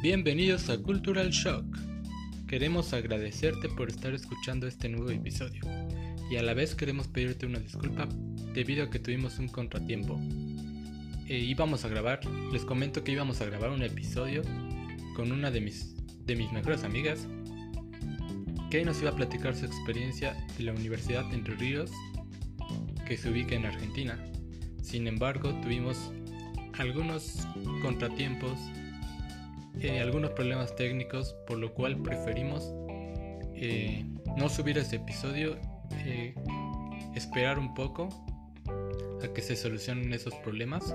Bienvenidos a Cultural Shock. Queremos agradecerte por estar escuchando este nuevo episodio y a la vez queremos pedirte una disculpa debido a que tuvimos un contratiempo. E íbamos a grabar, les comento que íbamos a grabar un episodio con una de mis, de mis mejores amigas que nos iba a platicar su experiencia de la Universidad de Entre Ríos que se ubica en Argentina. Sin embargo, tuvimos algunos contratiempos, eh, algunos problemas técnicos, por lo cual preferimos eh, no subir este episodio, eh, esperar un poco a que se solucionen esos problemas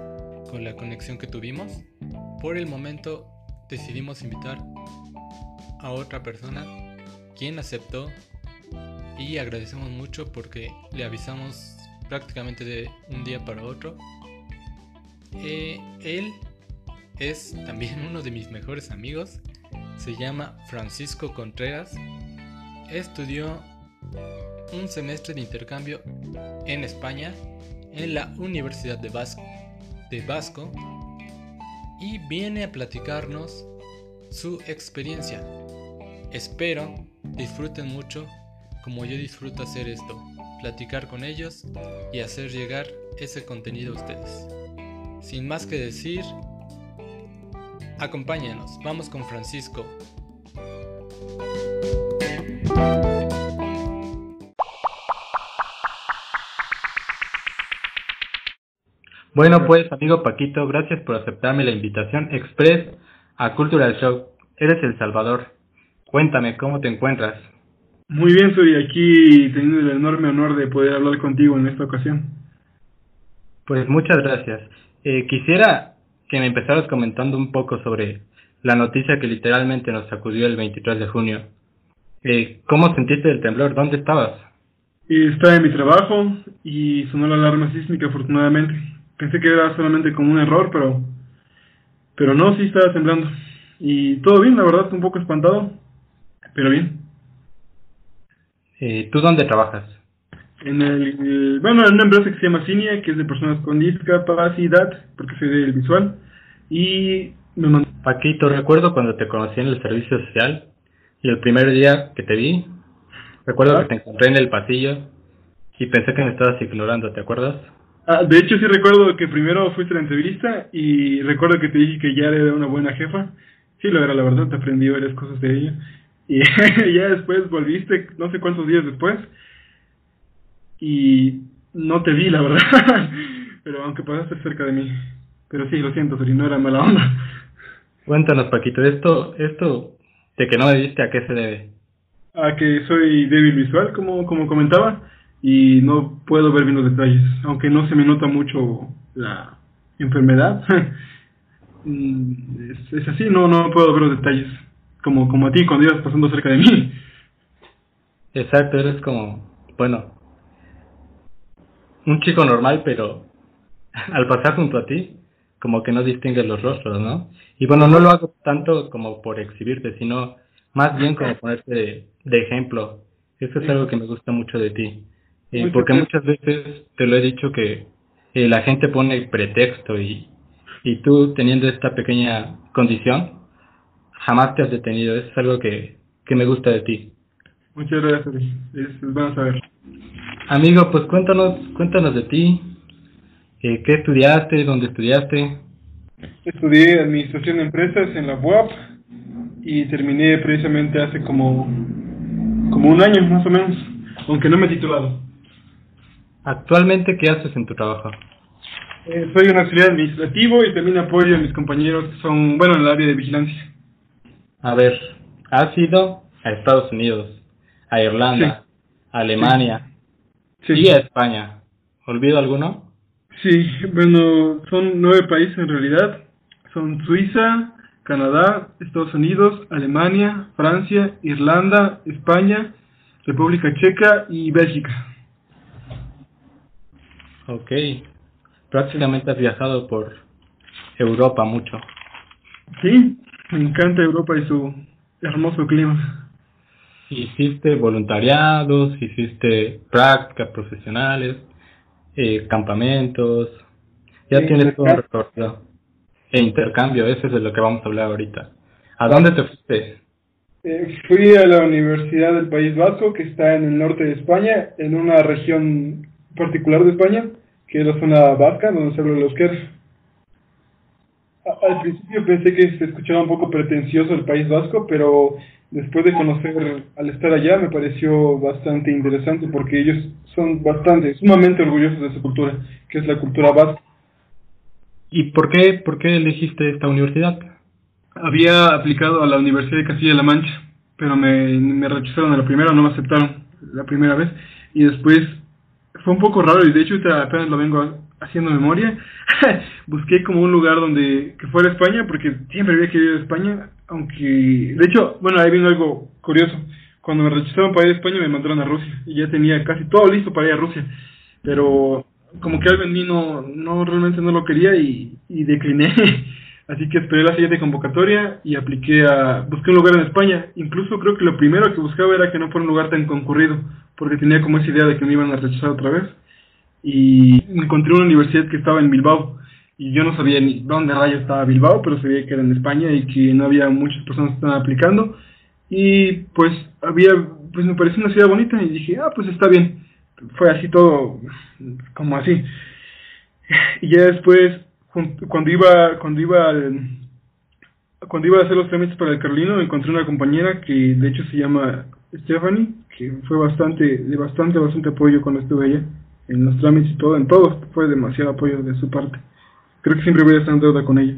con la conexión que tuvimos. Por el momento decidimos invitar a otra persona quien aceptó y agradecemos mucho porque le avisamos prácticamente de un día para otro eh, él es también uno de mis mejores amigos. Se llama Francisco Contreras. Estudió un semestre de intercambio en España en la Universidad de Vasco, y viene a platicarnos su experiencia. Espero disfruten mucho como yo disfruto hacer esto, platicar con ellos y hacer llegar ese contenido a ustedes. Sin más que decir, acompáñanos, vamos con Francisco. Bueno, pues, amigo Paquito, gracias por aceptarme la invitación express a Cultural Show. Eres El Salvador. Cuéntame, ¿cómo te encuentras? Muy bien, soy aquí teniendo el enorme honor de poder hablar contigo en esta ocasión. Pues muchas gracias. Eh, quisiera que me empezaras comentando un poco sobre la noticia que literalmente nos sacudió el 23 de junio. Eh, ¿Cómo sentiste el temblor? ¿Dónde estabas? Estaba en mi trabajo y sonó la alarma sísmica afortunadamente. Pensé que era solamente como un error, pero pero no, sí estaba temblando. Y todo bien, la verdad, un poco espantado, pero bien. Eh, ¿Tú dónde trabajas? en el, bueno, en una empresa que se llama Cinia, que es de personas con discapacidad, porque soy del visual, y me mandó... Paquito, recuerdo cuando te conocí en el servicio social, y el primer día que te vi, recuerdo que te encontré en el pasillo, y pensé que me estabas ignorando, ¿te acuerdas? Ah, de hecho, sí recuerdo que primero fuiste a la entrevista, y recuerdo que te dije que ya era una buena jefa, sí lo era, la verdad, te aprendí varias cosas de ella, y ya después volviste, no sé cuántos días después, y no te vi, la verdad. Pero aunque pasaste cerca de mí. Pero sí, lo siento, si no era mala onda. Cuéntanos, Paquito, esto, esto de que no me viste, ¿a qué se debe? A que soy débil visual, como, como comentaba, y no puedo ver bien los detalles. Aunque no se me nota mucho la enfermedad. es, es así, no, no puedo ver los detalles. Como, como a ti cuando ibas pasando cerca de mí. Exacto, eres como, bueno, un chico normal, pero al pasar junto a ti, como que no distingues los rostros, ¿no? Y bueno, no lo hago tanto como por exhibirte, sino más bien como ponerte de, ejemplo. Eso es algo que me gusta mucho de ti. Eh, porque muchas veces te lo he dicho que eh, la gente pone pretexto y, y tú teniendo esta pequeña condición, jamás te has detenido. Eso es algo que, que me gusta de ti. Muchas gracias. Es, a saber. Amigo, pues cuéntanos, cuéntanos de ti. Eh, ¿Qué estudiaste? ¿Dónde estudiaste? Estudié Administración de Empresas en la UAP y terminé precisamente hace como, como un año más o menos, aunque no me he titulado. ¿Actualmente qué haces en tu trabajo? Eh, soy un auxiliar administrativo y también apoyo a mis compañeros que son, bueno, en el área de vigilancia. A ver, ¿has ido a Estados Unidos, a Irlanda, a Alemania, Sí. Y a España. ¿Olvido alguno? Sí, bueno, son nueve países en realidad. Son Suiza, Canadá, Estados Unidos, Alemania, Francia, Irlanda, España, República Checa y Bélgica. Ok. Prácticamente has viajado por Europa mucho. Sí, me encanta Europa y su hermoso clima hiciste voluntariados, hiciste prácticas profesionales, eh, campamentos, ya tienes todo un recorrido. E intercambio, eso es de lo que vamos a hablar ahorita. ¿A dónde te fuiste? Eh, fui a la Universidad del País Vasco, que está en el norte de España, en una región particular de España, que es la zona vasca, donde se habla el euskera. Al principio pensé que se escuchaba un poco pretencioso el País Vasco, pero después de conocer, al estar allá, me pareció bastante interesante porque ellos son bastante, sumamente orgullosos de su cultura, que es la cultura vasca. ¿Y por qué, por qué elegiste esta universidad? Había aplicado a la Universidad de Castilla-La Mancha, pero me, me rechazaron a la primera, no me aceptaron la primera vez. Y después fue un poco raro y de hecho apenas lo vengo haciendo memoria. Busqué como un lugar donde que fuera España porque siempre había querido España, aunque de hecho, bueno, ahí vino algo curioso. Cuando me rechazaron para ir a España me mandaron a Rusia y ya tenía casi todo listo para ir a Rusia, pero como que algo en mí no, no realmente no lo quería y, y decliné. Así que esperé la siguiente convocatoria y apliqué a, busqué un lugar en España. Incluso creo que lo primero que buscaba era que no fuera un lugar tan concurrido, porque tenía como esa idea de que me iban a rechazar otra vez. Y encontré una universidad que estaba en Bilbao. Y yo no sabía ni dónde rayos estaba Bilbao, pero sabía que era en España y que no había muchas personas que estaban aplicando. Y pues había, pues me pareció una ciudad bonita y dije, ah, pues está bien. Fue así todo, como así. Y ya después cuando iba cuando iba cuando iba a hacer los trámites para el Carlino encontré una compañera que de hecho se llama Stephanie que fue bastante de bastante bastante apoyo cuando estuve allá en los trámites y todo en todo fue demasiado apoyo de su parte creo que siempre voy a estar en deuda con ella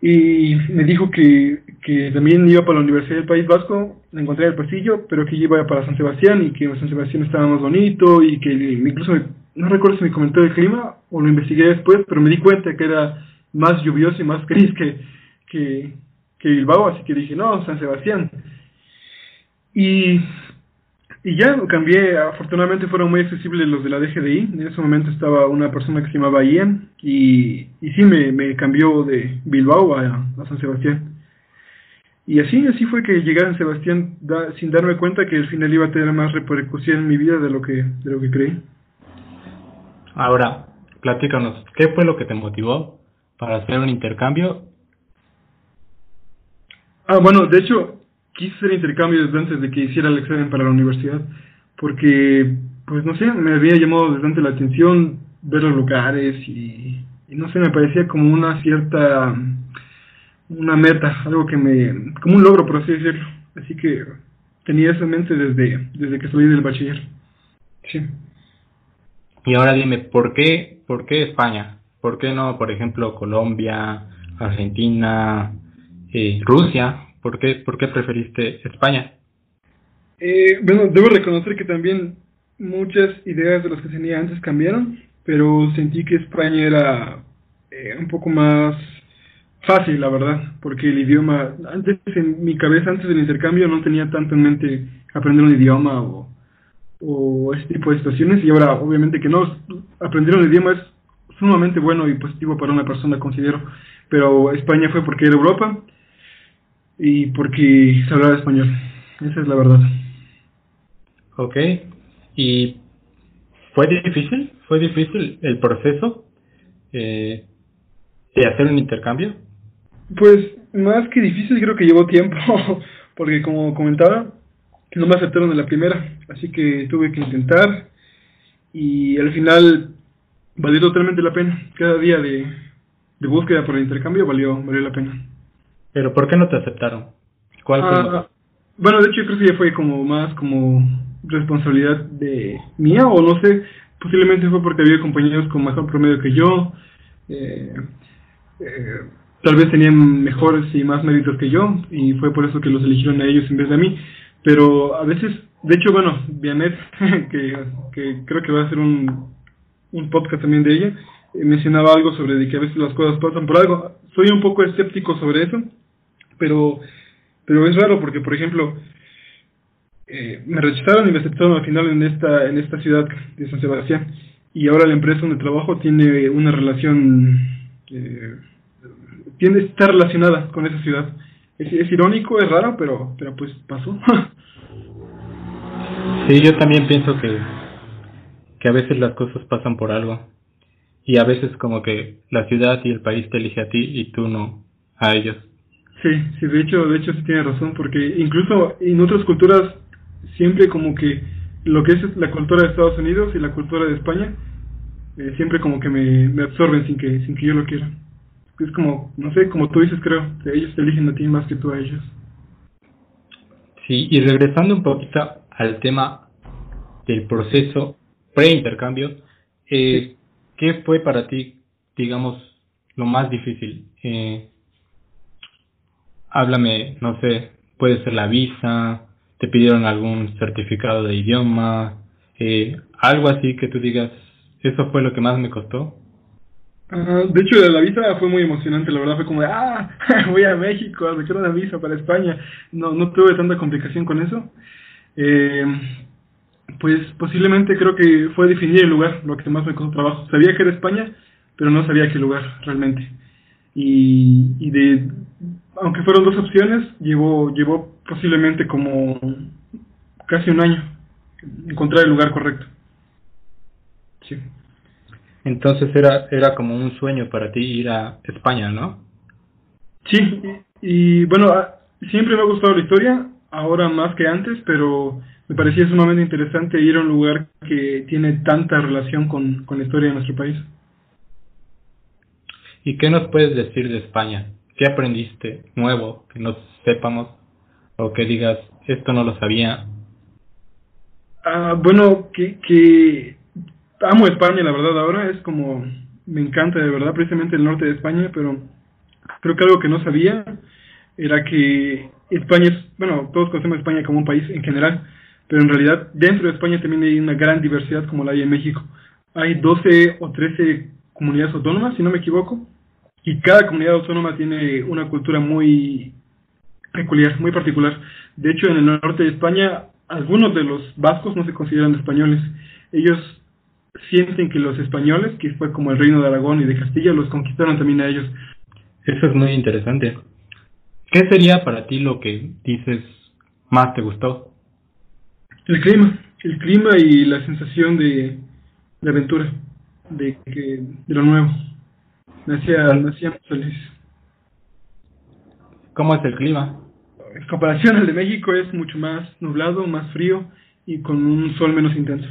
y me dijo que, que también iba para la Universidad del País Vasco, la encontré en el pasillo, pero que iba para San Sebastián y que San Sebastián estaba más bonito y que incluso me no recuerdo si me comentó el clima o lo investigué después, pero me di cuenta que era más lluvioso y más gris que, que, que Bilbao, así que dije, no, San Sebastián. Y, y ya cambié, afortunadamente fueron muy accesibles los de la DGDI, en ese momento estaba una persona que se llamaba Ian y, y sí me, me cambió de Bilbao a, a San Sebastián. Y así, así fue que llegué a San Sebastián sin darme cuenta que al final iba a tener más repercusión en mi vida de lo que, de lo que creí. Ahora, platícanos, ¿qué fue lo que te motivó para hacer un intercambio? Ah, bueno, de hecho, quise hacer intercambio desde antes de que hiciera el examen para la universidad, porque, pues no sé, me había llamado desde antes la atención ver los lugares y, no sé, me parecía como una cierta, una meta, algo que me, como un logro, por así decirlo. Así que tenía eso en mente desde, desde que salí del bachiller. Sí. Y ahora dime, ¿por qué, ¿por qué España? ¿Por qué no, por ejemplo, Colombia, Argentina, eh, Rusia? ¿Por qué, ¿Por qué preferiste España? Eh, bueno, debo reconocer que también muchas ideas de las que tenía antes cambiaron, pero sentí que España era eh, un poco más fácil, la verdad, porque el idioma, antes en mi cabeza, antes del intercambio, no tenía tanto en mente aprender un idioma o o este tipo de situaciones y ahora obviamente que no aprender un idioma es sumamente bueno y positivo para una persona considero pero España fue porque era Europa y porque se hablaba español. Esa es la verdad. Ok. Y fue difícil fue difícil el proceso eh, de hacer un intercambio pues más que difícil creo que llevó tiempo porque como comentaba no me aceptaron en la primera, así que tuve que intentar y al final valió totalmente la pena. Cada día de, de búsqueda por el intercambio valió, valió la pena. ¿Pero por qué no te aceptaron? ¿Cuál ah, bueno, de hecho yo creo que ya fue como más como responsabilidad de mía o no sé, posiblemente fue porque había compañeros con mejor promedio que yo, eh, eh, tal vez tenían mejores y más méritos que yo y fue por eso que los eligieron a ellos en vez de a mí. Pero a veces, de hecho, bueno, Vianet, que, que creo que va a hacer un, un podcast también de ella, eh, mencionaba algo sobre de que a veces las cosas pasan por algo. Soy un poco escéptico sobre eso, pero, pero es raro porque, por ejemplo, eh, me rechazaron y me aceptaron al final en esta, en esta ciudad de San Sebastián. Y ahora la empresa donde trabajo tiene una relación, eh, tiene, está relacionada con esa ciudad. Es, irónico, es raro, pero, pero pues pasó. sí, yo también pienso que, que a veces las cosas pasan por algo. Y a veces como que la ciudad y el país te elige a ti y tú no a ellos. Sí, sí, de hecho, de hecho sí tiene razón, porque incluso en otras culturas siempre como que lo que es la cultura de Estados Unidos y la cultura de España eh, siempre como que me, me absorben sin que sin que yo lo quiera. Es como, no sé, como tú dices, creo, ellos te eligen a ti más que tú a ellos. Sí, y regresando un poquito al tema del proceso pre-intercambio, eh, ¿qué fue para ti, digamos, lo más difícil? Eh, háblame, no sé, puede ser la visa, te pidieron algún certificado de idioma, eh, algo así que tú digas, eso fue lo que más me costó. de hecho, la visa fue muy emocionante, la verdad fue como de, ah, voy a México, me quiero una visa para España. No, no tuve tanta complicación con eso. Eh, pues posiblemente creo que fue definir el lugar lo que más me costó trabajo. Sabía que era España, pero no sabía qué lugar realmente. Y, y de, aunque fueron dos opciones, llevó, llevó posiblemente como casi un año encontrar el lugar correcto. Sí. Entonces era, era como un sueño para ti ir a España, ¿no? Sí, y, bueno, ah, siempre me ha gustado la historia, ahora más que antes, pero me parecía sumamente interesante ir a un lugar que tiene tanta relación con, con la historia de nuestro país. ¿Y qué nos puedes decir de España? ¿Qué aprendiste nuevo que no sepamos o que digas, esto no lo sabía? Ah, bueno, que, que amo España, la verdad, ahora es como, me encanta de verdad, precisamente el norte de España, pero creo que algo que no sabía era que España es, bueno, todos conocemos España como un país en general, pero en realidad dentro de España también hay una gran diversidad como la hay en México. Hay 12 o 13 comunidades autónomas, si no me equivoco, y cada comunidad autónoma tiene una cultura muy peculiar, muy particular. De hecho, en el norte de España, algunos de los vascos no se consideran españoles. Ellos sienten que los españoles, que fue como el reino de Aragón y de Castilla, los conquistaron también a ellos. Eso es muy interesante. ¿Qué sería para ti lo que dices más te gustó? El clima, el clima y la sensación de, de aventura, de, que, de lo nuevo. Me hacía, me hacía feliz. ¿Cómo es el clima? En comparación al de México es mucho más nublado, más frío y con un sol menos intenso.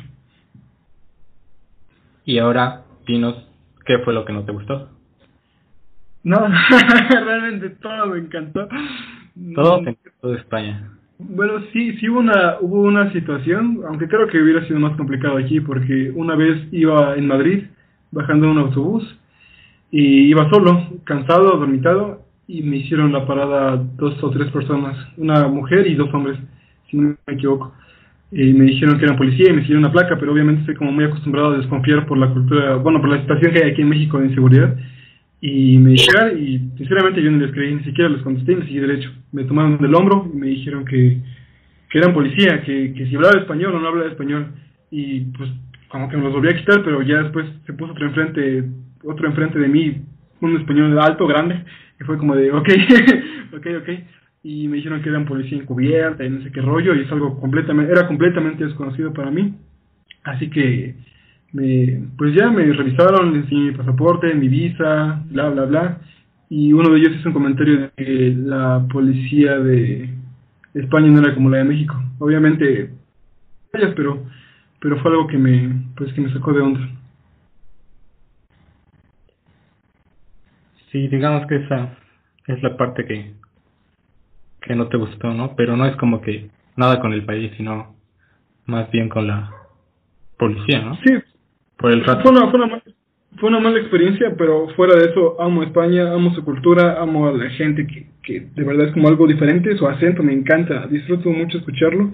Y ahora, dinos, ¿qué fue lo que no te gustó? No, realmente todo me encantó. Todo me encantó de España. Bueno, sí, sí hubo una, hubo una situación, aunque creo que hubiera sido más complicado aquí, porque una vez iba en Madrid, bajando en un autobús, y iba solo, cansado, dormitado, y me hicieron la parada dos o tres personas, una mujer y dos hombres, si no me equivoco. Y me dijeron que eran policía y me hicieron una placa, pero obviamente estoy como muy acostumbrado a desconfiar por la cultura, bueno, por la situación que hay aquí en México de inseguridad. Y me dijeron, y sinceramente yo no les creí, ni siquiera les contesté y me seguí derecho. Me tomaron del hombro y me dijeron que, que eran policía, que, que si hablaba español o no hablaba español. Y pues como que me los volví a quitar, pero ya después se puso otro enfrente otro enfrente de mí, un español alto, grande, y fue como de, ok, ok, ok, y me dijeron que eran policía encubierta y no sé qué rollo, y es algo completamente, era completamente desconocido para mí, así que, me, pues ya me revisaron, les mi pasaporte, mi visa, bla, bla, bla, y uno de ellos hizo un comentario de que la policía de España no era como la de México, obviamente, pero, pero fue algo que me, pues que me sacó de onda. Sí, digamos que esa es la parte que, que no te gustó, ¿no? Pero no es como que nada con el país, sino más bien con la policía, ¿no? Sí. Por el rato. Fue una, fue, una, fue una mala experiencia, pero fuera de eso, amo España, amo su cultura, amo a la gente que, que de verdad es como algo diferente, su acento me encanta, disfruto mucho escucharlo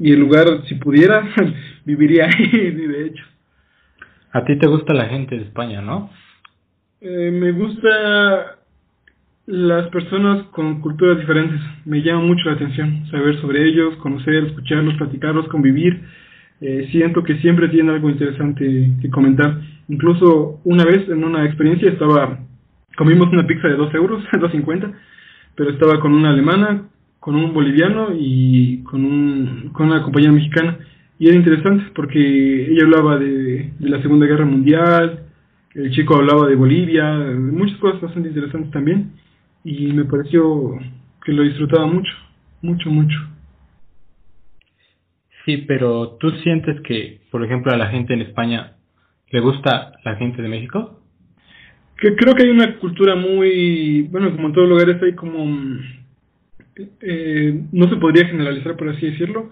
y el lugar, si pudiera, viviría ahí, de hecho. A ti te gusta la gente de España, ¿no? Eh, me gusta las personas con culturas diferentes. Me llama mucho la atención saber sobre ellos, conocer, escucharlos, platicarlos, convivir. Eh, siento que siempre tienen algo interesante que comentar. Incluso una vez en una experiencia estaba, comimos una pizza de 2 euros, 2.50, pero estaba con una alemana, con un boliviano y con, un, una compañera mexicana. Y era interesante porque ella hablaba de la Segunda Guerra Mundial, el chico hablaba de Bolivia, muchas cosas bastante interesantes también, y me pareció que lo disfrutaba mucho, mucho, mucho. Sí, pero ¿tú sientes que, por ejemplo, a la gente en España le gusta la gente de México? Que creo que hay una cultura muy, bueno, como en todos lugares hay como, eh, no se podría generalizar por así decirlo,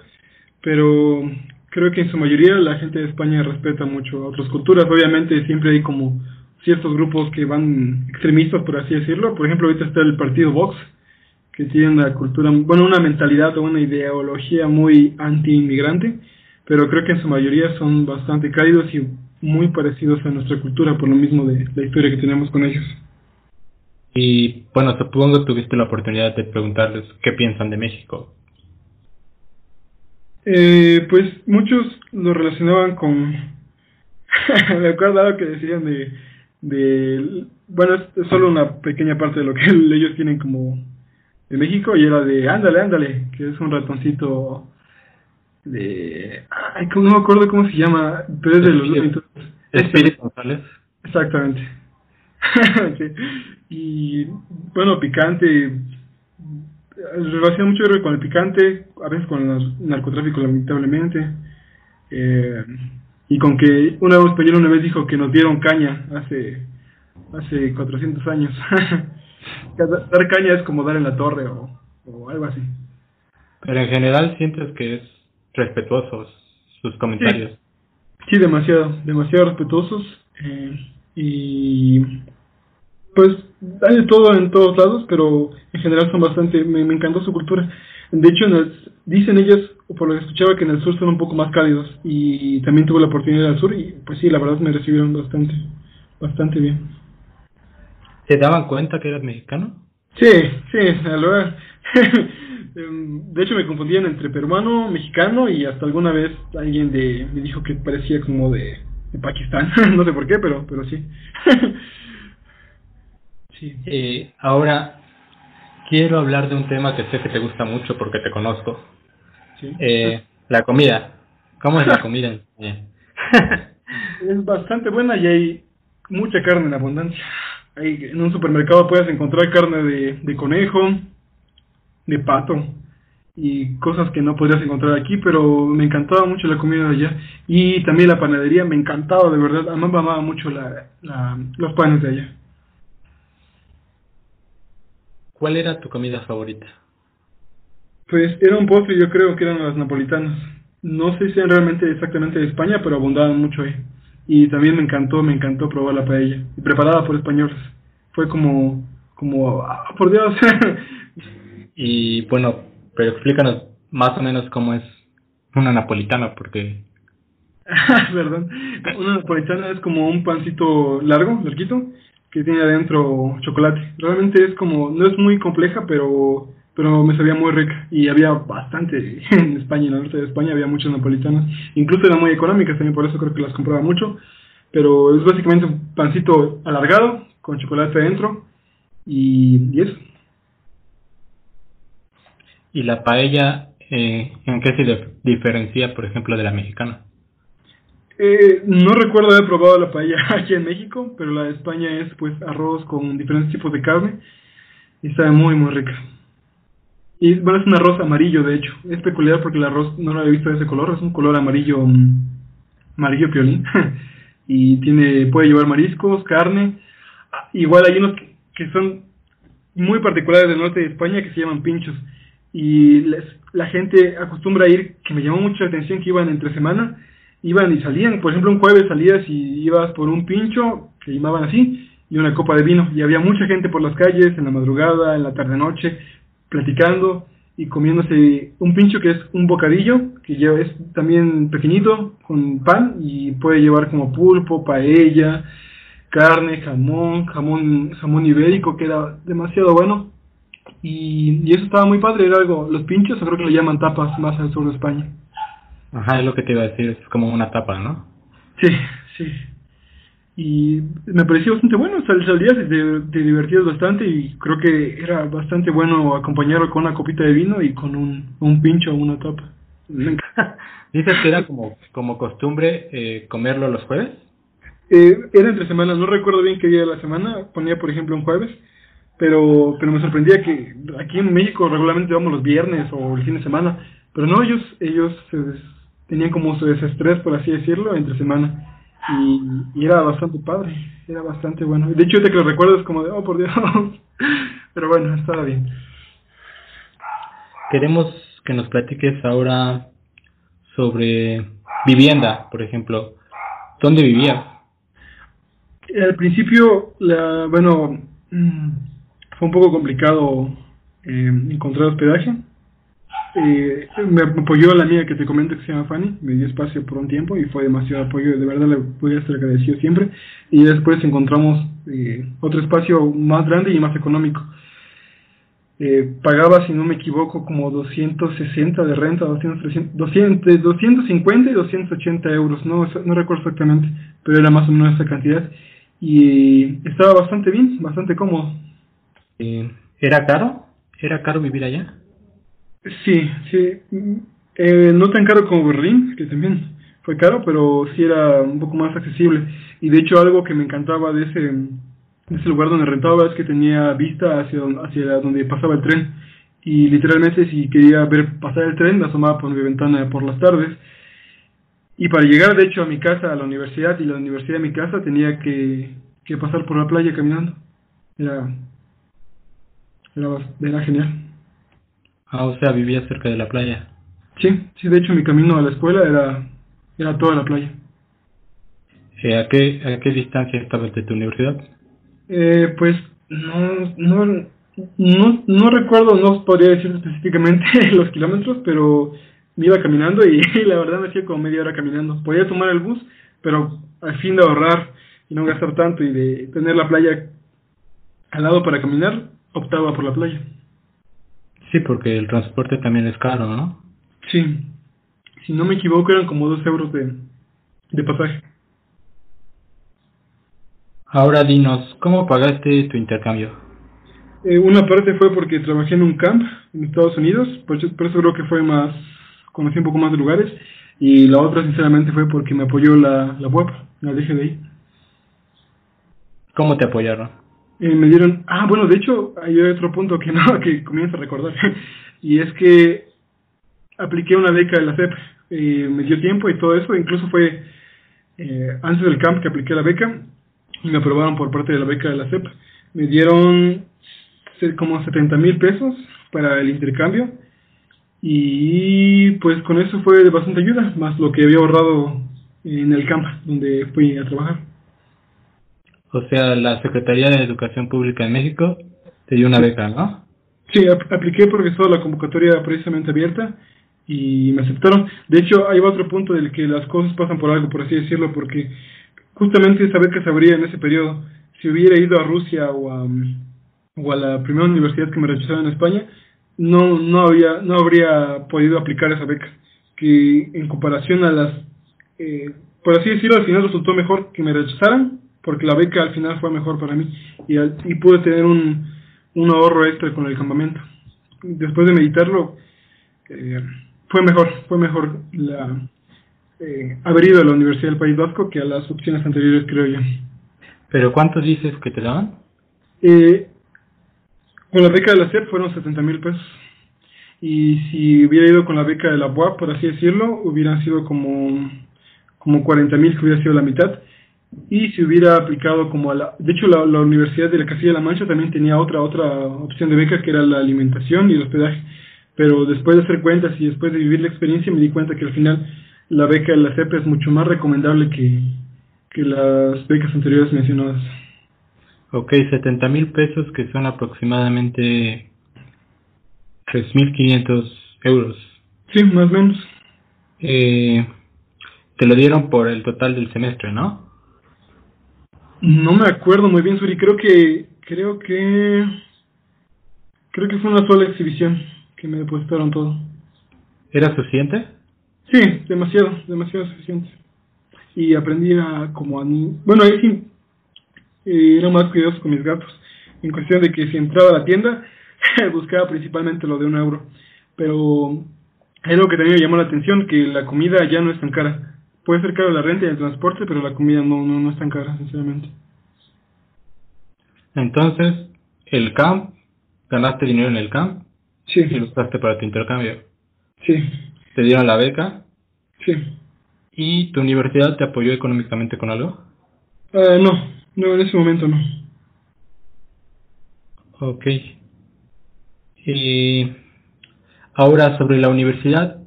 pero creo que en su mayoría la gente de España respeta mucho a otras culturas. Obviamente siempre hay como ciertos grupos que van extremistas, por así decirlo. Por ejemplo, ahorita está el partido Vox, que tiene una cultura, bueno, una mentalidad o una ideología muy anti-inmigrante, pero creo que en su mayoría son bastante cálidos y muy parecidos a nuestra cultura por lo mismo de la historia que tenemos con ellos. Y bueno, supongo tuviste la oportunidad de preguntarles qué piensan de México. Eh, pues muchos lo relacionaban con... Me acuerdo algo que decían de, de... Bueno, es solo una pequeña parte de lo que ellos tienen como de México y era de ándale, ándale, que es un ratoncito de... Ay, no me acuerdo cómo se llama, pero es de los Espíritu González. Exactamente. Y bueno, picante, relaciona mucho con el picante, a veces con el narcotráfico lamentablemente, eh, y con que una español una vez dijo que nos dieron caña hace hace 400 años. dar caña es como dar en la torre o, o algo así. Pero en general sientes que es respetuosos sus comentarios. Sí, demasiado, demasiado respetuosos. Eh, y pues hay de todo en todos lados, pero en general son bastante, me, encantó su cultura. De hecho, dicen ellas, por lo que escuchaba, que en el sur son un poco más cálidos y también tuve la oportunidad al sur y pues sí, la verdad me recibieron bastante, bastante bien. ¿Se daban cuenta que eras mexicano? Sí, sí, a lo De hecho me confundían entre peruano, mexicano y hasta alguna vez alguien de me dijo que parecía como de, de Pakistán, no sé por qué, pero pero sí. sí. Eh, ahora quiero hablar de un tema que sé que te gusta mucho porque te conozco. ¿Sí? Eh, la comida. ¿Cómo es la comida en España? es bastante buena y hay mucha carne en abundancia. Hay, en un supermercado puedes encontrar carne de, de conejo, de pato y cosas que no podrías encontrar aquí, pero me encantaba mucho la comida de allá y también la panadería, me encantaba de verdad, amaba, amaba mucho la, la, los panes de allá. ¿Cuál era tu comida favorita? Pues era un postre, yo creo que eran las napolitanas. No sé si eran realmente exactamente de España, pero abundaban mucho ahí. Y también me encantó, me encantó probar la paella, preparada por españoles. Fue como, como, ah, por Dios. y bueno, pero explícanos más o menos cómo es una napolitana, porque... Perdón, una napolitana es como un pancito largo, larguito, que tiene adentro chocolate. Realmente es como, no es muy compleja, pero pero me sabía muy rica y había bastante en España, en el norte de España había muchas napolitanas, incluso eran muy económicas también, por eso creo que las compraba mucho, pero es básicamente un pancito alargado con chocolate adentro y, y eso. ¿Y la paella eh, en qué se diferencia, por ejemplo, de la mexicana? Eh, no recuerdo haber probado la paella aquí en México, pero la de España es pues arroz con diferentes tipos de carne y está muy muy rica. Y bueno, es un arroz amarillo, de hecho. Es peculiar porque el arroz no lo había visto de ese color, es un color amarillo, mm, amarillo piolín. y tiene, puede llevar mariscos, carne. Ah, igual hay unos que, son muy particulares del norte de España que se llaman pinchos. Y les, la gente acostumbra a ir, que me llamó mucho la atención, que iban entre semana, iban y salían. Por ejemplo, un jueves salías y ibas por un pincho, que llamaban así, y una copa de vino. Y había mucha gente por las calles, en la madrugada, en la tarde-noche, platicando y comiéndose un pincho que es un bocadillo, que ya es también pequeñito, con pan y puede llevar como pulpo, paella, carne, jamón, jamón, jamón ibérico, que era demasiado bueno. Y, y eso estaba muy padre, era algo, los pinchos creo que le llaman tapas más al sur de España. Ajá, es lo que te iba a decir, es como una tapa, ¿no? Sí, sí y me pareció bastante bueno, salías y te, te, divertías bastante y creo que era bastante bueno acompañarlo con una copita de vino y con un, un pincho o una tapa. ¿Dices que era como, como costumbre eh, comerlo los jueves? Eh, era entre semanas, no recuerdo bien qué día de la semana, ponía por ejemplo un jueves, pero pero me sorprendía que aquí en México regularmente vamos los viernes o el fin de semana, pero no, ellos ellos tenían como su desestrés, por así decirlo, entre semana. Y, era bastante padre, era bastante bueno. De hecho, te que lo recuerdo es como de, oh, por Dios. pero bueno, estaba bien. Queremos que nos platiques ahora sobre vivienda, por ejemplo. ¿Dónde vivías? Al principio, la, bueno, mm, fue un poco complicado eh, encontrar hospedaje. Eh, me apoyó la amiga que te comento que se llama Fanny, me dio espacio por un tiempo y fue demasiado apoyo, de verdad le voy a estar agradecido siempre. Y después encontramos eh, otro espacio más grande y más económico. Eh, pagaba, si no me equivoco, como 260 de renta, 200, 200, 250 y 280 euros, no, no recuerdo exactamente, pero era más o menos esa cantidad. Y estaba bastante bien, bastante cómodo. Eh, ¿Era caro? ¿Era caro vivir allá? Sí, sí. Eh, no tan caro como Berlín, que también fue caro, pero sí era un poco más accesible. Y de hecho algo que me encantaba de ese, de ese lugar donde rentaba es que tenía vista hacia, hacia donde pasaba el tren. Y literalmente si quería ver pasar el tren, la asomaba por mi ventana por las tardes. Y para llegar de hecho a mi casa, a la universidad y la universidad a mi casa, tenía que, que pasar por la playa caminando. Era, era, era genial. Ah, o sea, vivía cerca de la playa. Sí, sí, de hecho mi camino a la escuela era, era toda la playa. Eh, ¿a, qué, ¿A qué distancia estabas de tu universidad? Eh, pues no, no, no, no recuerdo, no podría decir específicamente los kilómetros, pero me iba caminando y, la verdad me hacía como media hora caminando. Podía tomar el bus, pero al fin de ahorrar y no gastar tanto y de tener la playa al lado para caminar, optaba por la playa. Sí, porque el transporte también es caro, ¿no? Sí. Si no me equivoco, eran como dos euros de, de pasaje. Ahora dinos, ¿cómo pagaste tu intercambio? Eh, una parte fue porque trabajé en un camp en Estados Unidos, por eso, por eso creo que fue más, conocí un poco más de lugares, y la otra sinceramente fue porque me apoyó la, la web, la DGDI. ¿Cómo te apoyaron? Eh, me dieron, ah, bueno, de hecho, hay otro punto que no, que comienzo a recordar, y es que apliqué una beca de la CEP, eh, me dio tiempo y todo eso, incluso fue eh, antes del camp que apliqué la beca, y me aprobaron por parte de la beca de la CEP, me dieron como 70 mil pesos para el intercambio, y pues con eso fue de bastante ayuda, más lo que había ahorrado en el camp donde fui a trabajar. O sea, la Secretaría de Educación Pública en México te dio una beca, ¿no? Sí, apliqué porque estaba la convocatoria precisamente abierta y me aceptaron. De hecho, hay otro punto del que las cosas pasan por algo, por así decirlo, porque justamente esa beca se abría en ese periodo. Si hubiera ido a Rusia o a, o a la primera universidad que me rechazaron en España, no, no, había, no habría podido aplicar esa beca. Que en comparación a las, eh, por así decirlo, al final resultó mejor que me rechazaran porque la beca al final fue mejor para mí y, y pude tener un, un ahorro extra con el campamento. Después de meditarlo, eh, fue mejor, fue mejor la, eh, haber ido a la Universidad del País Vasco que a las opciones anteriores, creo yo. ¿Pero cuánto dices que te daban? Eh, con la beca de la SEP fueron 70 mil pesos. Y si hubiera ido con la beca de la UAP, por así decirlo, hubieran sido como, como 40 mil, que hubiera sido la mitad y si hubiera aplicado como a la... De hecho, la, la Universidad de la Castilla-La Mancha también tenía otra, otra opción de beca que era la alimentación y el hospedaje. Pero después de hacer cuentas y después de vivir la experiencia me di cuenta que al final la beca de la CEP es mucho más recomendable que, que las becas anteriores mencionadas. Ok, 70 mil pesos que son aproximadamente 3.500 euros. Sí, más o menos. Eh, te lo dieron por el total del semestre, ¿no? No me acuerdo muy bien, Suri. Creo que, creo que, creo que fue una sola exhibición que me depositaron todo. ¿Era suficiente? Sí, demasiado, demasiado suficiente. Y aprendí a como a bueno ahí sí eh, era más cuidadoso con mis gatos. En cuestión de que si entraba a la tienda buscaba principalmente lo de un euro. Pero algo que también me llamó la atención que la comida ya no es tan cara puede ser caro la renta y el transporte, pero la comida no, no, no es tan cara, sinceramente. Entonces, el camp, ganaste dinero en el camp Sí, y lo usaste para tu intercambio. sí, Te dieron la beca sí. y tu universidad te apoyó económicamente con algo. Ah, no, no, en ese momento no. Ok. Y ahora sobre la universidad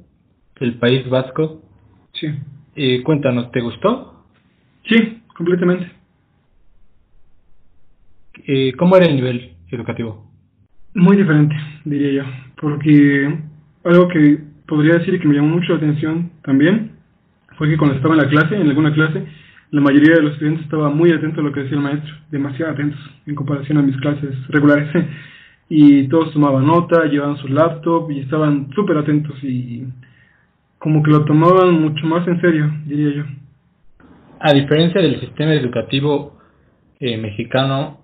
del País Vasco, Sí, eh, cuéntanos, ¿te gustó? sí, completamente. Eh, ¿Cómo era el nivel educativo? Muy diferente, diría yo, porque algo que podría decir que me llamó mucho la atención también fue que cuando estaba en la clase, en alguna clase, la mayoría de los estudiantes estaba muy atento a lo que decía el maestro, demasiado atentos en comparación a mis clases regulares. Y todos tomaban nota, llevaban su laptop y estaban súper atentos y como que lo tomaban mucho más en serio, diría yo. A diferencia del sistema educativo eh, mexicano,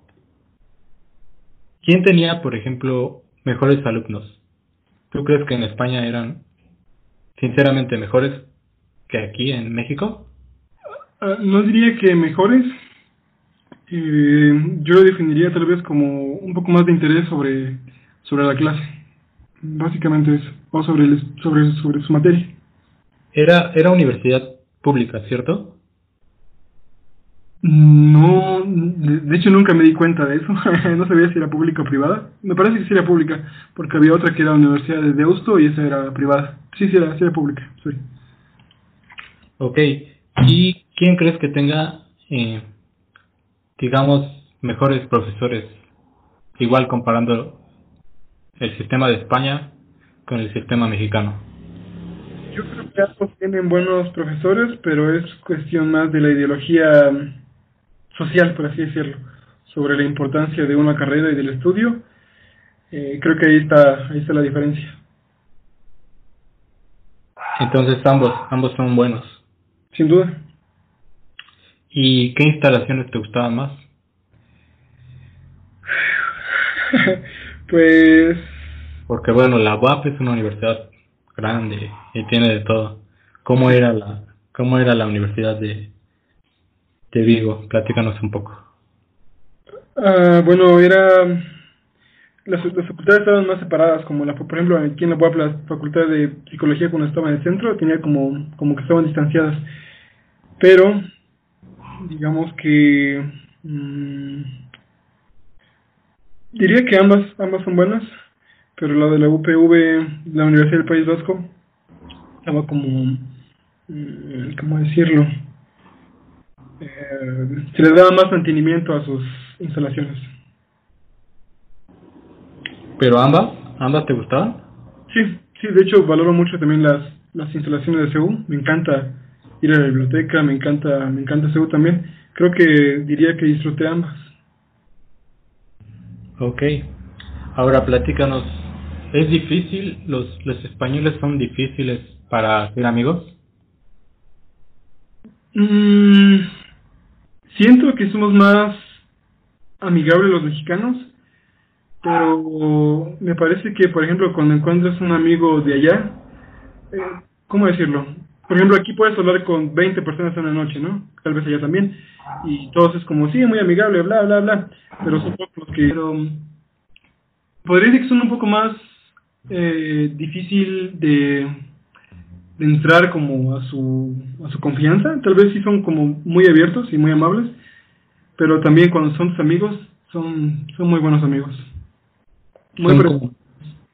¿quién tenía, por ejemplo, mejores alumnos? ¿Tú crees que en España eran sinceramente mejores que aquí en México? Ah, no diría que mejores. Eh, yo lo definiría tal vez como un poco más de interés sobre, sobre la clase. Básicamente eso. O sobre, el, sobre, sobre su materia. Era, era universidad pública, ¿cierto? No, de, hecho nunca me di cuenta de eso. no sabía si era pública o privada. Me parece que sí era pública, porque había otra que era Universidad de Deusto y esa era privada. Sí, sí era, sí era pública. Sí. Ok. ¿Y quién crees que tenga, eh, digamos, mejores profesores? Igual comparando el sistema de España con el sistema mexicano. Yo creo que ambos tienen buenos profesores, pero es cuestión más de la ideología mm, social, por así decirlo, sobre la importancia de una carrera y del estudio. Eh, creo que ahí está, ahí está la diferencia. Entonces ambos, ambos son buenos. Sin duda. ¿Y qué instalaciones te gustaban más? pues Porque bueno, la UAP es una universidad grande y tiene de todo. ¿Cómo era la, cómo era la universidad de, de Vigo? Platícanos un poco. ah, bueno, era las, las facultades estaban más separadas, como la, por ejemplo aquí en la la facultad de psicología cuando estaba en el centro tenía como, como que estaban distanciadas. Pero digamos que mm, diría que ambas ambas son buenas, pero la de la UPV, la Universidad del País Vasco, estaba como, mm, ¿cómo decirlo? Eh, se le daba más mantenimiento a sus instalaciones. ¿Pero ambas? ¿Ambas te gustaban? Sí, sí, de hecho valoro mucho también las, las instalaciones de CEU. Me encanta ir a la biblioteca, me encanta, me encanta CEU también. Creo que diría que disfruté ambas. Ok. Ahora platícanos. ¿Es difícil? ¿Los, los españoles son difíciles para ser amigos? Mm, siento que somos más amigables los mexicanos, pero me parece que, por ejemplo, cuando encuentras un amigo de allá, eh, ¿cómo decirlo? Por ejemplo, aquí puedes hablar con 20 personas en la noche, ¿no? Tal vez allá también. Y todos es como, sí, muy amigable, bla, bla, bla. Pero son pocos que... Pero, podría decir que son un poco más eh, difícil de, de entrar como a su, a su confianza. Tal vez sí son como muy abiertos y muy amables. Pero también cuando son tus amigos, son, son muy buenos amigos. Muy como-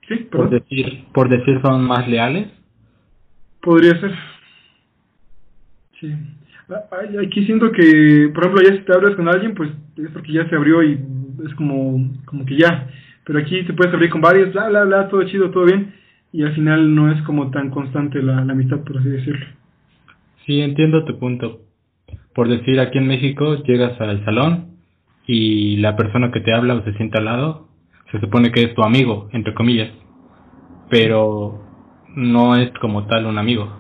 Sí, por decir, por decir son más leales. Podría ser. Sí. Aquí siento que, por ejemplo, ya si te hablas con alguien, pues es porque ya se abrió y es como, como que ya. Pero aquí te puedes abrir con varios, bla, bla, bla, todo chido, todo bien. Y al final no es como tan constante la, la amistad, por así decirlo. Sí, entiendo tu punto. Por decir, aquí en México llegas al salón y la persona que te habla o se sienta al lado se supone que es tu amigo, entre comillas, pero no es como tal un amigo.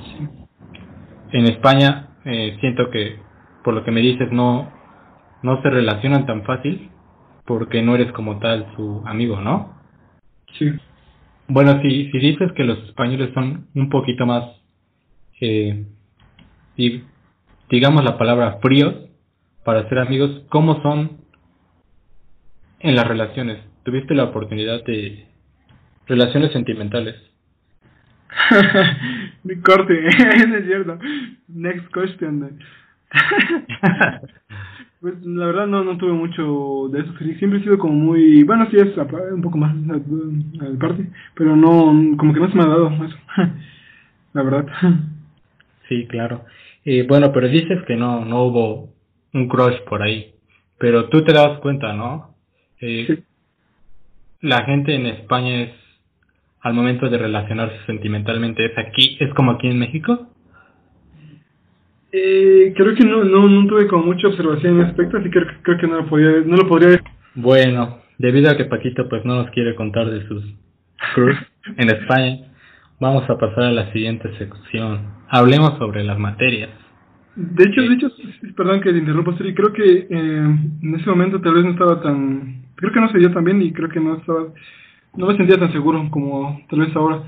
Sí. En España eh, siento que, por lo que me dices, no, no se relacionan tan fácil porque no eres como tal su amigo, ¿no? Sí. Bueno, si, si dices que los españoles son un poquito más, eh, y digamos la palabra fríos para ser amigos, ¿cómo son en las relaciones? ¿Tuviste la oportunidad de relaciones sentimentales? Mi corte, es cierto. Next question. pues la verdad no, no tuve mucho de eso. Siempre he sido como muy, bueno, sí es un poco más al parte, pero no, como que no se me ha dado eso. la verdad. Sí, claro. Eh, bueno, pero dices que no, no hubo un crush por ahí, pero tú te das cuenta, ¿no? Eh, La gente en España es, al momento de relacionarse sentimentalmente, es aquí, es como aquí en México. Eh, creo que no, no, no tuve como mucha observación en aspecto, así que creo, que no lo podría, no lo podría. Bueno, debido a que Paquito pues no nos quiere contar de sus crush en España, Vamos a pasar a la siguiente sección. Hablemos sobre las materias. De hecho, de hecho, perdón que te interrumpa, Siri, creo que eh, en ese momento tal vez no estaba tan, creo que no se dio tan bien y creo que no estaba, no me sentía tan seguro como tal vez ahora,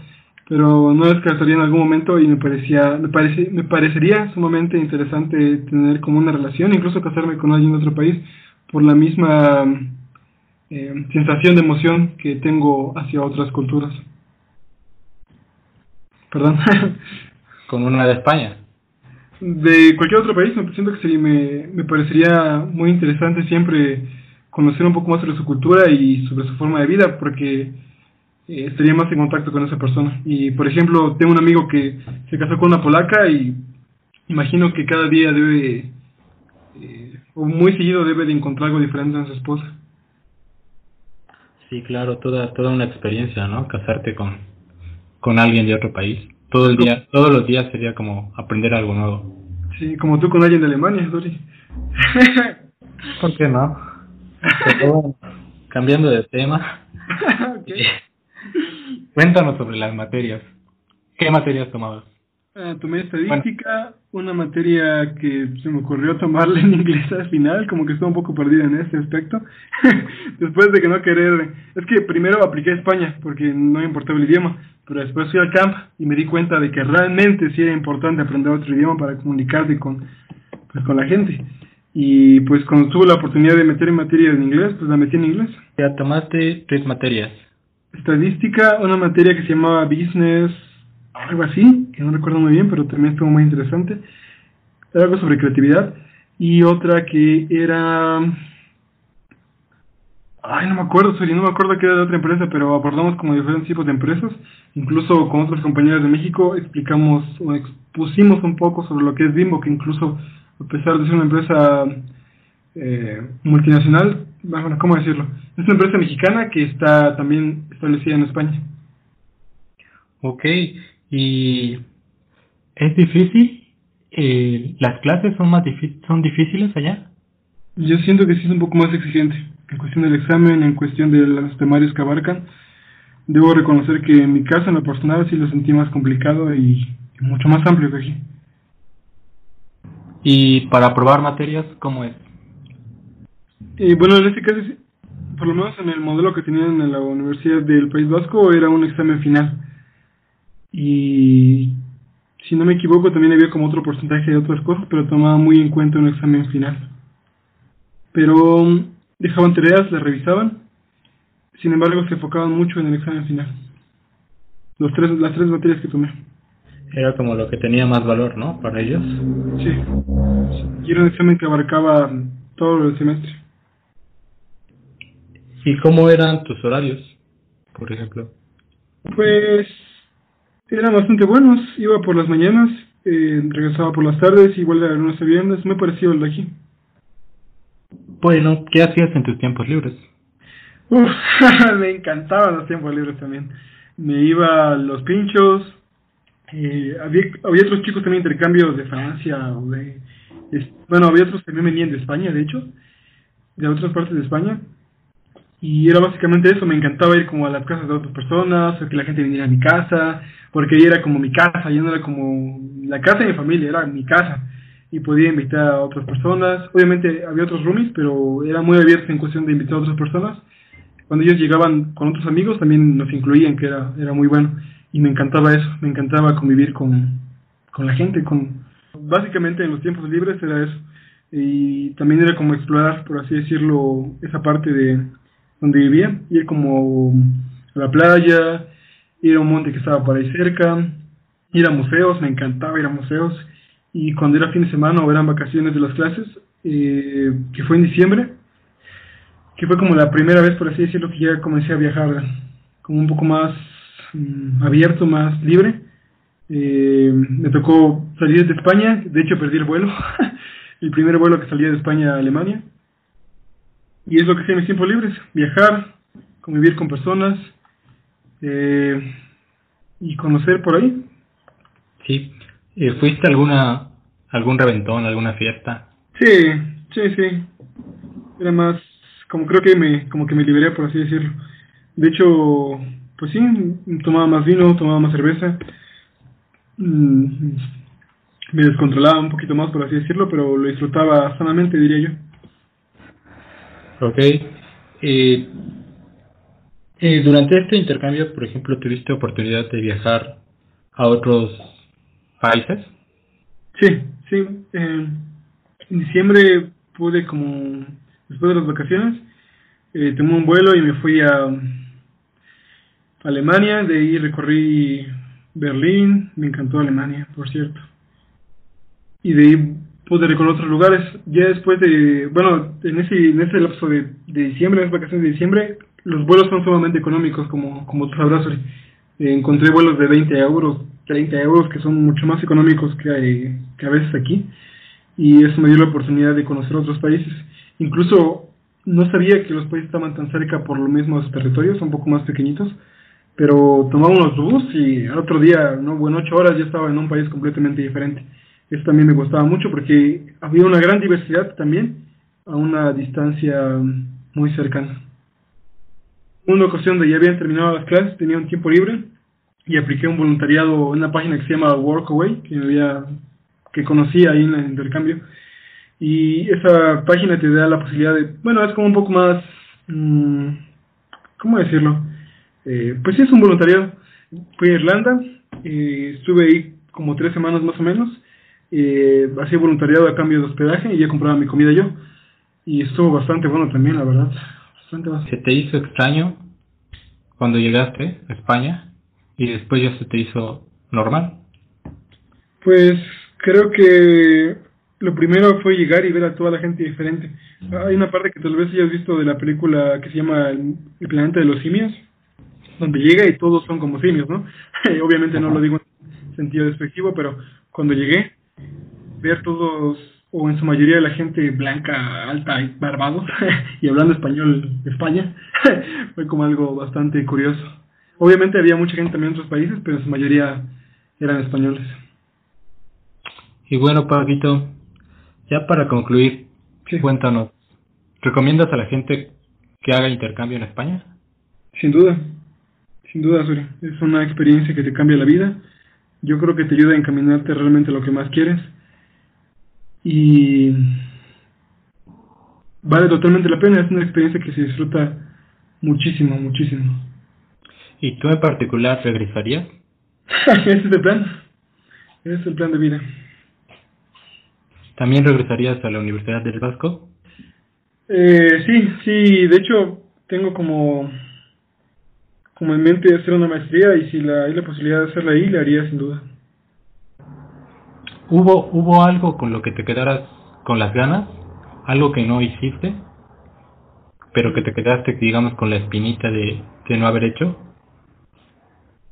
pero no descartaría en algún momento y me parecía, me parece, me parecería sumamente interesante tener como una relación, incluso casarme con alguien de otro país por la misma eh, sensación de emoción que tengo hacia otras culturas. Perdón. ¿Con una de España? De cualquier otro país, me siento que sí, me, me parecería muy interesante siempre conocer un poco más sobre su cultura y sobre su forma de vida, porque eh, estaría más en contacto con esa persona. Y, por ejemplo, tengo un amigo que se casó con una polaca y imagino que cada día debe, eh, o muy seguido debe de encontrar algo diferente en su esposa. Sí, claro, toda, toda una experiencia, ¿no? Casarte con, con alguien de otro país. Todo el día, todos los días sería como aprender algo nuevo. Sí, como tú con alguien de Alemania, Dori. ¿Por qué no? cambiando de tema. Cuéntanos sobre las materias. ¿Qué materias tomabas? Uh, tomé estadística, una materia que se me ocurrió tomarla en inglés al final, como que estuve un poco perdida en ese aspecto. después de que no querer. Es que primero apliqué a España, porque no me importaba el idioma, pero después fui al camp y me di cuenta de que realmente sí era importante aprender otro idioma para comunicarte con, pues, con la gente. Y pues cuando tuve la oportunidad de meter en materia en inglés, pues la metí en inglés. Ya tomaste tres materias. Estadística, una materia que se llamaba Business algo así, que no recuerdo muy bien, pero también estuvo muy interesante. Era algo sobre creatividad. Y otra que era... Ay, no me acuerdo, sorry, no me acuerdo que era de otra empresa, pero abordamos como diferentes tipos de empresas. Incluso con otros compañeros de México explicamos o expusimos un poco sobre lo que es Bimbo, que incluso a pesar de ser una empresa eh, multinacional, bueno, ¿cómo decirlo? Es una empresa mexicana que está también establecida en España. Ok, y es difícil. Eh, las clases son más son difíciles allá. Yo siento que sí es un poco más exigente en cuestión del examen, en cuestión de los temarios que abarcan. Debo reconocer que en mi caso, en lo personal, sí lo sentí más complicado y, mucho más amplio que aquí. ¿Y para aprobar materias, cómo es? Eh, bueno, en este caso, por lo menos en el modelo que tenían en la Universidad del País Vasco, era un examen final y si no me equivoco también había como otro porcentaje de otras cosas, pero tomaba muy en cuenta un examen final. Pero um, dejaban tareas, las revisaban, sin embargo se enfocaban mucho en el examen final. Los tres, las tres materias que tomé. Era como lo que tenía más valor, ¿no? Para ellos. Sí. Y era un examen que abarcaba todo el semestre. ¿Y cómo eran tus horarios, por ejemplo? Pues eran bastante buenos, iba por las mañanas, eh, regresaba por las tardes, igual era lunes a viernes, muy parecido al de aquí. Bueno, ¿qué hacías en tus tiempos libres? Uf, me encantaban los tiempos libres también. Me iba a los pinchos, eh, había, había otros chicos también intercambios de Francia, o de, bueno, había otros que también venían de España, de hecho, de otras partes de España, y era básicamente eso, me encantaba ir como a las casas de otras personas, o que la gente viniera a mi casa, porque era como mi casa, ya no era como la casa de mi familia, era mi casa. Y podía invitar a otras personas. Obviamente había otros roomies, pero era muy abierto en cuestión de invitar a otras personas. Cuando ellos llegaban con otros amigos, también nos incluían, que era, era muy bueno. Y me encantaba eso, me encantaba convivir con, con la gente. con Básicamente en los tiempos libres era eso. Y también era como explorar, por así decirlo, esa parte de donde vivía, ir como a la playa, ir a un monte que estaba por ahí cerca, ir a museos, me encantaba ir a museos, y cuando era fin de semana o eran vacaciones de las clases, eh, que fue en diciembre, que fue como la primera vez, por así decirlo, que ya comencé a viajar como un poco más mm, abierto, más libre. Eh, me tocó salir de España, de hecho perdí el vuelo, el primer vuelo que salía de España a Alemania. Y es lo que hacía en mis tiempos libres, viajar, convivir con personas eh, y conocer por ahí. Sí, eh, ¿fuiste alguna, algún reventón, alguna fiesta? Sí, sí, sí. Era más, como creo que me, como que me liberé, por así decirlo. De hecho, pues sí, tomaba más vino, tomaba más cerveza. Mm, me descontrolaba un poquito más, por así decirlo, pero lo disfrutaba sanamente, diría yo. Ok. Eh, durante este intercambio, por ejemplo, ¿tuviste oportunidad de viajar a otros países? Sí, sí. En diciembre pude como, después de las vacaciones, eh, tomé un vuelo y me fui a Alemania, de ahí recorrí Berlín, me encantó Alemania, por cierto. Y de ahí pude recorrer otros lugares. Ya después de, bueno, en ese, en ese lapso de, diciembre, en las vacaciones de diciembre, los vuelos son sumamente económicos, como, como tú sabrás. Eh, encontré vuelos de 20 euros, 30 euros, que son mucho más económicos que, que a veces aquí. Y eso me dio la oportunidad de conocer otros países. Incluso no sabía que los países estaban tan cerca por lo mismo de territorios, un poco más pequeñitos pero tomaba unos bus y al otro día, no, bueno, ocho horas ya estaba en un país completamente diferente. Eso también me gustaba mucho porque había una gran diversidad también a una distancia muy cercana. Una ocasión de ya habían terminado las clases, tenía un tiempo libre y apliqué un voluntariado en una página que se llama Workaway, que había, que conocí ahí en el intercambio. Y esa página te da la posibilidad de, bueno, es como un poco más, mmm, ¿cómo decirlo? Eh, pues sí, es un voluntariado. Fui a Irlanda, eh, estuve ahí como tres semanas más o menos, eh, hacía voluntariado a cambio de hospedaje y ya compraba mi comida yo. Y estuvo bastante bueno también, la verdad. Bastante, ¿Se te hizo extraño cuando llegaste a España y después ya se te hizo normal? Pues creo que lo primero fue llegar y ver a toda la gente diferente. Hay una parte que tal vez hayas visto de la película que se llama El planeta de los simios donde llega y todos son como simios, ¿no? Obviamente no lo digo en sentido despectivo, pero cuando llegué, ver todos, o en su mayoría la gente blanca, alta y barbados, y hablando español de España, fue como algo bastante curioso. Obviamente había mucha gente también en otros países, pero en su mayoría eran españoles. Y bueno, Paquito, ya para concluir, cuéntanos, ¿recomiendas a la gente que haga intercambio en España? Sin duda. Sin duda, Suri. Es una experiencia que te cambia la vida. Yo creo que te ayuda a encaminarte realmente a lo que más quieres. Y vale totalmente la pena. Es una experiencia que se disfruta muchísimo, muchísimo. ¿Y tú en particular regresarías? Ese es el plan. Ese es el plan de vida. ¿También regresarías a la Universidad del Vasco? Eh, sí, sí. De hecho, tengo como como en mente hacer una maestría y si la, hay la posibilidad de hacerla ahí, la haría sin duda. ¿Hubo, ¿Hubo algo con lo que te quedaras con las ganas? ¿Algo que no hiciste? Pero que te quedaste, digamos, con la espinita de, que no haber hecho?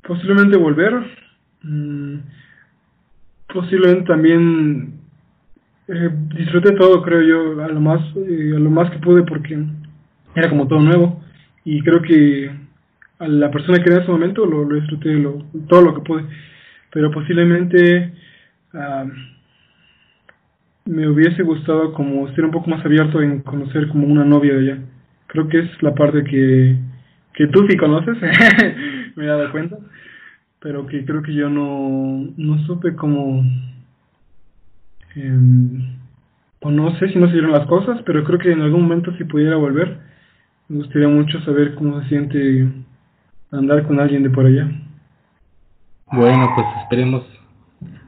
Posiblemente volver. Mm, posiblemente también eh, disfruté todo, creo yo, a lo más, eh, a lo más que pude porque era como todo nuevo. Y creo que a la persona que era en ese momento lo, lo disfruté lo, todo lo que pude. Pero posiblemente me hubiese gustado como ser un poco más abierto en conocer como una novia de ella. Creo que es la parte que que tú sí conoces me he dado cuenta pero que creo que yo no no supe como eh, o no sé si no se dieron las cosas pero creo que en algún momento si pudiera volver me gustaría mucho saber cómo se siente andar con alguien de por allá. Bueno, pues esperemos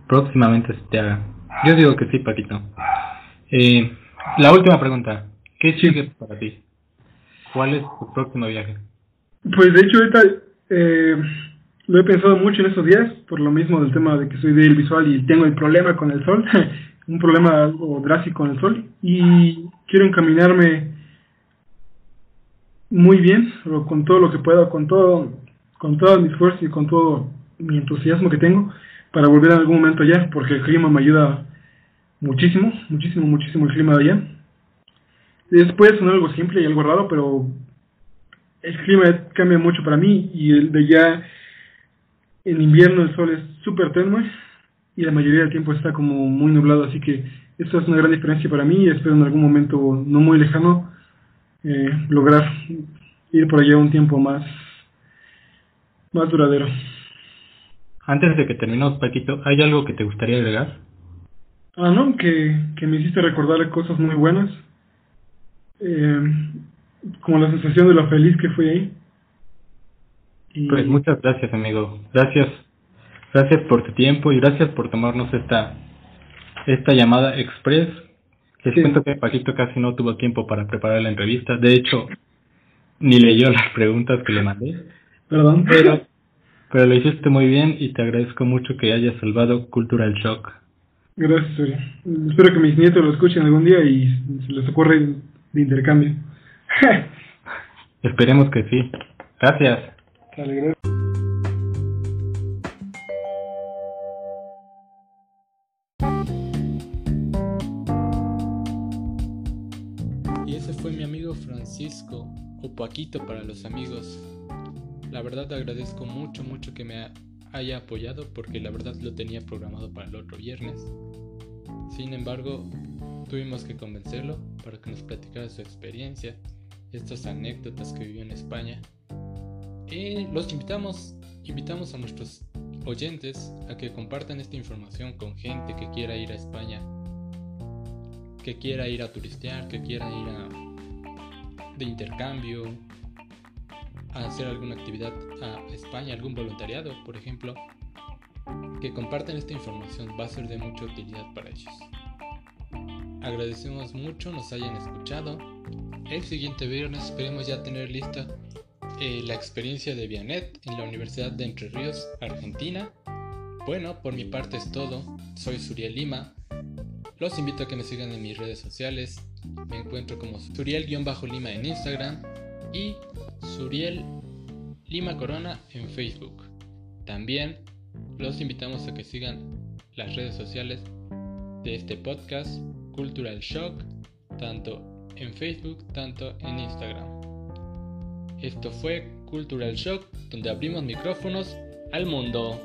próximamente se te haga. Yo digo que sí, Paquito. Eh, la última pregunta. ¿Qué sigue para ti? ¿Cuál es tu próximo viaje? Pues de hecho ahorita eh, lo he pensado mucho en estos días, por lo mismo del tema de que soy del visual y tengo el problema con el sol, un problema algo drástico con el sol, y quiero encaminarme muy bien, con todo lo que pueda, con todo, con todas mis fuerzas y con todo mi entusiasmo que tengo para volver en algún momento allá, porque el clima me ayuda muchísimo, muchísimo, muchísimo el clima de allá. Después sonar algo simple y algo raro, pero el clima cambia mucho para mí y el de allá en invierno el sol es súper tenue y la mayoría del tiempo está como muy nublado, así que esto es una gran diferencia para mí espero en algún momento no muy lejano eh, lograr ir por allá un tiempo más, más duradero. Antes de que terminemos, Paquito, ¿hay algo que te gustaría agregar? Ah, no, que, que me hiciste recordar cosas muy buenas. Eh, como la sensación de lo feliz que fui ahí. Pues muchas gracias, amigo. Gracias. Gracias por tu tiempo y gracias por tomarnos esta esta llamada express. Les cuento que Paquito casi no tuvo tiempo para preparar la entrevista. De hecho, ni leyó las preguntas que le mandé. Perdón. Pero, pero lo hiciste muy bien y te agradezco mucho que hayas salvado Cultural Shock. Gracias, Espero que mis nietos lo escuchen algún día y se les ocurre de intercambio. Esperemos que sí. Gracias. Y Paquito para los amigos. La verdad agradezco mucho, mucho que me haya apoyado porque la verdad lo tenía programado para el otro viernes. Sin embargo, tuvimos que convencerlo para que nos platicara su experiencia, estas anécdotas que vivió en España y los invitamos, invitamos a nuestros oyentes a que compartan esta información con gente que quiera ir a España, que quiera ir a turistear, que quiera ir a de intercambio, a hacer alguna actividad a España, algún voluntariado, por ejemplo, que compartan esta información va a ser de mucha utilidad para ellos. Agradecemos mucho nos hayan escuchado. El siguiente viernes esperemos ya tener lista eh, la experiencia de Vianet en la Universidad de Entre Ríos, Argentina. Bueno, por mi parte es todo. Soy Suriel Lima. Los invito a que me sigan en mis redes sociales. Me encuentro como Suriel-Lima en Instagram y Suriel Lima Corona en Facebook. También los invitamos a que sigan las redes sociales de este podcast Cultural Shock, tanto en Facebook, tanto en Instagram. Esto fue Cultural Shock, donde abrimos micrófonos al mundo.